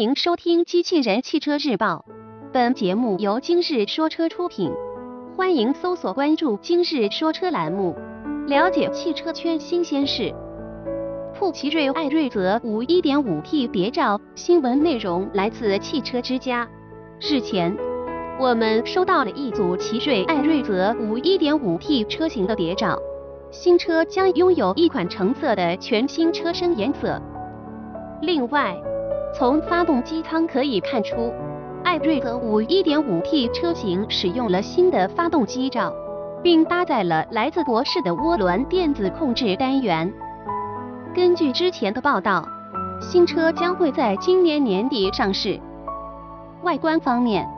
欢迎收听《机器人汽车日报》，本节目由今日说车出品。欢迎搜索关注“今日说车”栏目，了解汽车圈新鲜事。酷奇瑞艾瑞泽五 1.5T 谍照新闻内容来自汽车之家。日前，我们收到了一组奇瑞艾瑞泽五 1.5T 车型的谍照，新车将拥有一款橙色的全新车身颜色。另外，从发动机舱可以看出，艾瑞泽五 1.5T 车型使用了新的发动机罩，并搭载了来自博世的涡轮电子控制单元。根据之前的报道，新车将会在今年年底上市。外观方面，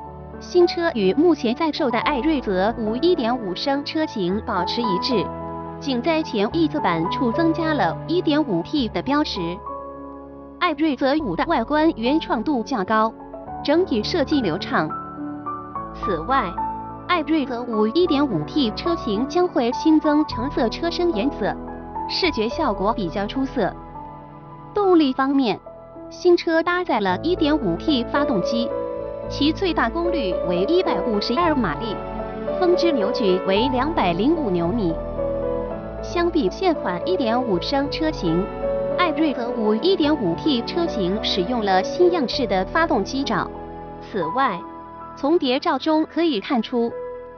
新车与目前在售的艾瑞泽五1.5升车型保持一致，仅在前翼子板处增加了 1.5T 的标识。艾瑞泽五的外观原创度较高，整体设计流畅。此外，艾瑞泽五 1.5T 车型将会新增橙色车身颜色，视觉效果比较出色。动力方面，新车搭载了 1.5T 发动机，其最大功率为152马力，峰值扭矩为205牛米。相比现款1.5升车型。艾瑞泽五 1.5T 车型使用了新样式的发动机罩。此外，从谍照中可以看出，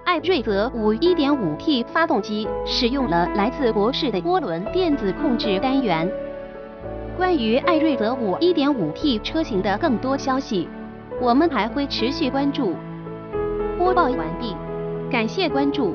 艾瑞泽五 1.5T 发动机使用了来自博世的涡轮电子控制单元。关于艾瑞泽五 1.5T 车型的更多消息，我们还会持续关注。播报完毕，感谢关注。